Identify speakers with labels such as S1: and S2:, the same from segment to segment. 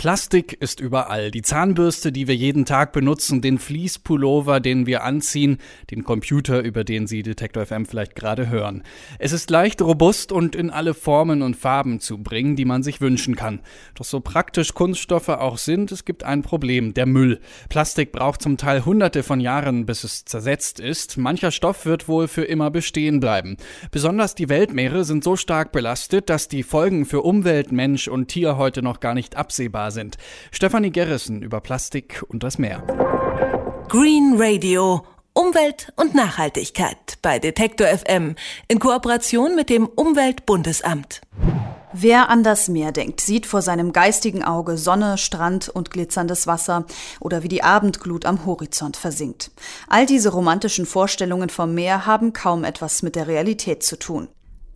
S1: Plastik ist überall. Die Zahnbürste, die wir jeden Tag benutzen, den Fließpullover, den wir anziehen, den Computer, über den Sie Detektor FM vielleicht gerade hören. Es ist leicht robust und in alle Formen und Farben zu bringen, die man sich wünschen kann. Doch so praktisch Kunststoffe auch sind, es gibt ein Problem, der Müll. Plastik braucht zum Teil hunderte von Jahren, bis es zersetzt ist. Mancher Stoff wird wohl für immer bestehen bleiben. Besonders die Weltmeere sind so stark belastet, dass die Folgen für Umwelt, Mensch und Tier heute noch gar nicht absehbar sind. Stefanie Gerrissen über Plastik und das Meer.
S2: Green Radio. Umwelt und Nachhaltigkeit bei Detektor FM in Kooperation mit dem Umweltbundesamt.
S3: Wer an das Meer denkt, sieht vor seinem geistigen Auge Sonne, Strand und glitzerndes Wasser oder wie die Abendglut am Horizont versinkt. All diese romantischen Vorstellungen vom Meer haben kaum etwas mit der Realität zu tun.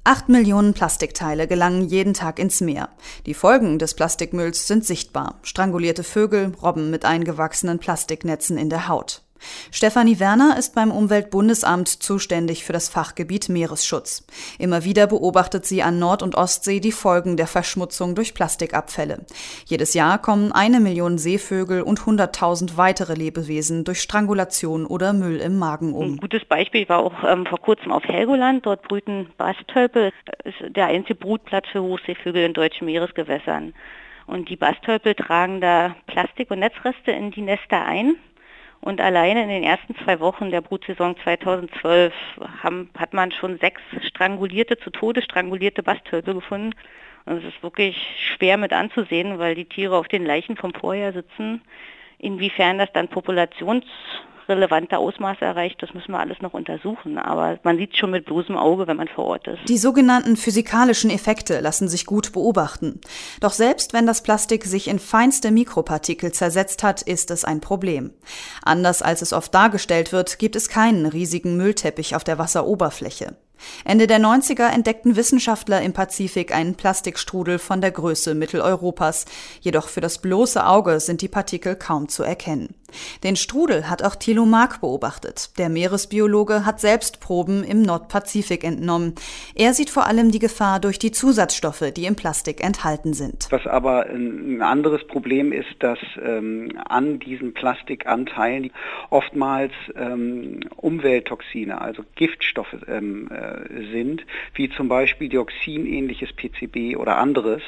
S3: Acht Millionen Plastikteile gelangen jeden Tag ins Meer. Die Folgen des Plastikmülls sind sichtbar. Strangulierte Vögel, Robben mit eingewachsenen Plastiknetzen in der Haut. Stefanie Werner ist beim Umweltbundesamt zuständig für das Fachgebiet Meeresschutz. Immer wieder beobachtet sie an Nord- und Ostsee die Folgen der Verschmutzung durch Plastikabfälle. Jedes Jahr kommen eine Million Seevögel und hunderttausend weitere Lebewesen durch Strangulation oder Müll im Magen um.
S4: Ein gutes Beispiel war auch ähm, vor kurzem auf Helgoland. Dort brüten Bastölpel. Das ist der einzige Brutplatz für Hochseevögel in deutschen Meeresgewässern. Und die Bastölpel tragen da Plastik- und Netzreste in die Nester ein und alleine in den ersten zwei Wochen der Brutsaison 2012 haben, hat man schon sechs strangulierte, zu Tode strangulierte Bastölpel gefunden. Und es ist wirklich schwer mit anzusehen, weil die Tiere auf den Leichen vom Vorjahr sitzen. Inwiefern das dann Populations relevante Ausmaße erreicht, das müssen wir alles noch untersuchen. Aber man sieht schon mit bloßem Auge, wenn man vor Ort ist.
S3: Die sogenannten physikalischen Effekte lassen sich gut beobachten. Doch selbst wenn das Plastik sich in feinste Mikropartikel zersetzt hat, ist es ein Problem. Anders als es oft dargestellt wird, gibt es keinen riesigen Müllteppich auf der Wasseroberfläche. Ende der 90er entdeckten Wissenschaftler im Pazifik einen Plastikstrudel von der Größe Mitteleuropas. Jedoch für das bloße Auge sind die Partikel kaum zu erkennen. Den Strudel hat auch Thilo Mark beobachtet. Der Meeresbiologe hat selbst Proben im Nordpazifik entnommen. Er sieht vor allem die Gefahr durch die Zusatzstoffe, die im Plastik enthalten sind.
S5: Was aber ein anderes Problem ist, dass ähm, an diesen Plastikanteilen oftmals ähm, Umwelttoxine, also Giftstoffe ähm, äh, sind, wie zum Beispiel dioxinähnliches PCB oder anderes.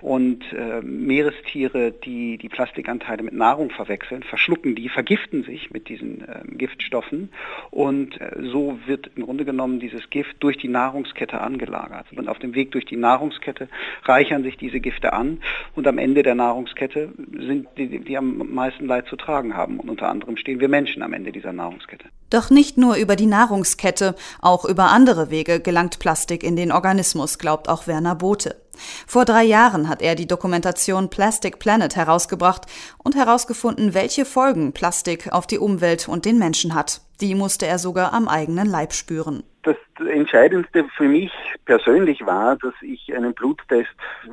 S5: Und äh, Meerestiere, die die Plastikanteile mit Nahrung verwechseln, verschlucken die, vergiften sich mit diesen äh, Giftstoffen und äh, so wird im Grunde genommen dieses Gift durch die Nahrungskette angelagert. Und auf dem Weg durch die Nahrungskette reichern sich diese Gifte an und am Ende der Nahrungskette sind die, die am meisten Leid zu tragen haben. Und unter anderem stehen wir Menschen am Ende dieser Nahrungskette.
S3: Doch nicht nur über die Nahrungskette, auch über andere Wege gelangt Plastik in den Organismus, glaubt auch Werner Bote. Vor drei Jahren hat er die Dokumentation Plastic Planet herausgebracht und herausgefunden, welche Folgen Plastik auf die Umwelt und den Menschen hat. Die musste er sogar am eigenen Leib spüren.
S6: Das Entscheidendste für mich persönlich war, dass ich einen Bluttest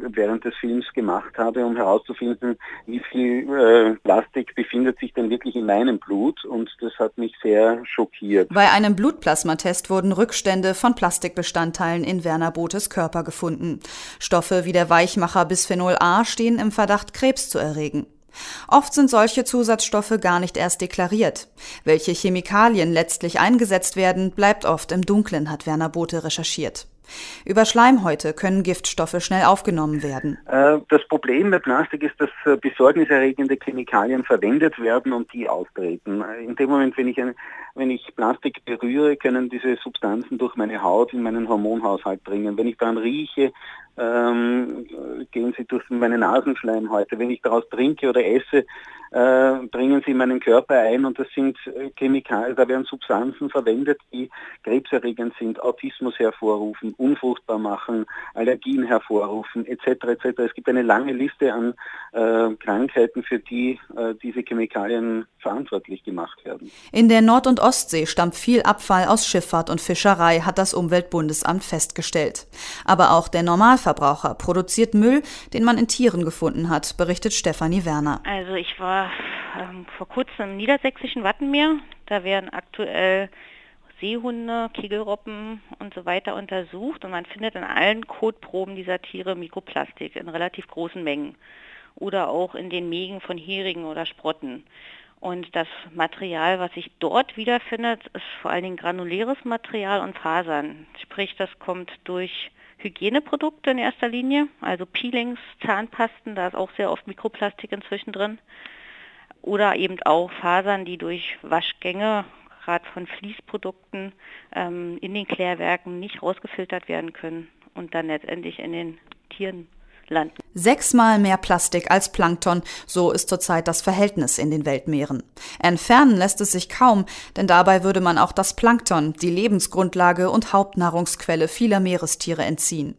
S6: während des Films gemacht habe, um herauszufinden, wie viel äh, Plastik befindet sich denn wirklich in meinem Blut und das hat mich sehr schockiert.
S3: Bei einem Blutplasmatest wurden Rückstände von Plastikbestandteilen in Werner Botes Körper gefunden. Stoffe wie der Weichmacher Bisphenol A stehen im Verdacht, Krebs zu erregen. Oft sind solche Zusatzstoffe gar nicht erst deklariert. Welche Chemikalien letztlich eingesetzt werden, bleibt oft im Dunkeln, hat Werner Bote recherchiert. Über Schleimhäute können Giftstoffe schnell aufgenommen werden.
S6: Äh, das Problem bei Plastik ist, dass äh, besorgniserregende Chemikalien verwendet werden und die austreten. In dem Moment, wenn ich, ein, wenn ich Plastik berühre, können diese Substanzen durch meine Haut in meinen Hormonhaushalt dringen. Wenn ich daran rieche, ähm, gehen sie durch meine Nasenschleimhäute. Wenn ich daraus trinke oder esse, äh, bringen sie in meinen Körper ein und das sind äh, Chemikalien, da werden Substanzen verwendet, die krebserregend sind, Autismus hervorrufen, unfruchtbar machen, Allergien hervorrufen, etc. etc. Es gibt eine lange Liste an äh, Krankheiten, für die äh, diese Chemikalien verantwortlich gemacht werden.
S3: In der Nord- und Ostsee stammt viel Abfall aus Schifffahrt und Fischerei, hat das Umweltbundesamt festgestellt. Aber auch der Normalverbraucher produziert Müll, den man in Tieren gefunden hat, berichtet Stefanie Werner.
S4: Also ich war ähm, vor kurzem im niedersächsischen Wattenmeer. Da werden aktuell Seehunde, Kegelroppen und so weiter untersucht und man findet in allen Kotproben dieser Tiere Mikroplastik in relativ großen Mengen oder auch in den Mägen von Heringen oder Sprotten. Und das Material, was sich dort wiederfindet, ist vor allen Dingen granuläres Material und Fasern. Sprich, das kommt durch Hygieneprodukte in erster Linie, also Peelings, Zahnpasten, da ist auch sehr oft Mikroplastik inzwischen drin. Oder eben auch Fasern, die durch Waschgänge, gerade von Fließprodukten, ähm, in den Klärwerken nicht rausgefiltert werden können und dann letztendlich in den Tieren landen.
S3: Sechsmal mehr Plastik als Plankton, so ist zurzeit das Verhältnis in den Weltmeeren. Entfernen lässt es sich kaum, denn dabei würde man auch das Plankton, die Lebensgrundlage und Hauptnahrungsquelle vieler Meerestiere entziehen.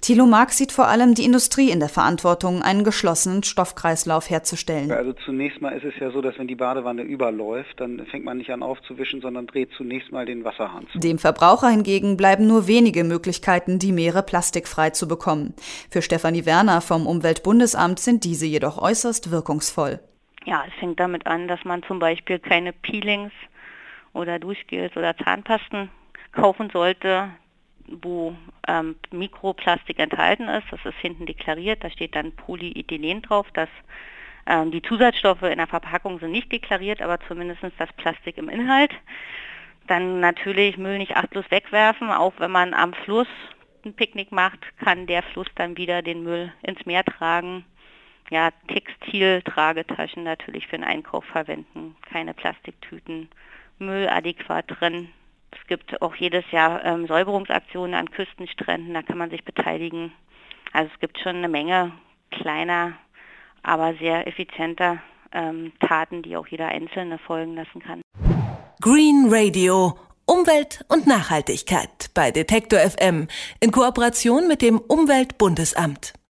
S3: Thilo Marx sieht vor allem die Industrie in der Verantwortung, einen geschlossenen Stoffkreislauf herzustellen.
S5: Also zunächst mal ist es ja so, dass wenn die Badewanne überläuft, dann fängt man nicht an aufzuwischen, sondern dreht zunächst mal den Wasserhahn zu.
S3: Dem Verbraucher hingegen bleiben nur wenige Möglichkeiten, die Meere plastikfrei zu bekommen. Für Stefanie Werner vom Umweltbundesamt sind diese jedoch äußerst wirkungsvoll.
S4: Ja, es fängt damit an, dass man zum Beispiel keine Peelings oder Duschgels oder Zahnpasten kaufen sollte, wo ähm, Mikroplastik enthalten ist. Das ist hinten deklariert. Da steht dann Polyethylen drauf. Das, ähm, die Zusatzstoffe in der Verpackung sind nicht deklariert, aber zumindest das Plastik im Inhalt. Dann natürlich Müll nicht achtlos wegwerfen. Auch wenn man am Fluss ein Picknick macht, kann der Fluss dann wieder den Müll ins Meer tragen. Ja, Textiltragetaschen natürlich für den Einkauf verwenden. Keine Plastiktüten. Müll adäquat drin es gibt auch jedes Jahr ähm, Säuberungsaktionen an Küstenstränden, da kann man sich beteiligen. Also es gibt schon eine Menge kleiner, aber sehr effizienter ähm, Taten, die auch jeder Einzelne folgen lassen kann.
S2: Green Radio. Umwelt und Nachhaltigkeit bei Detektor FM in Kooperation mit dem Umweltbundesamt.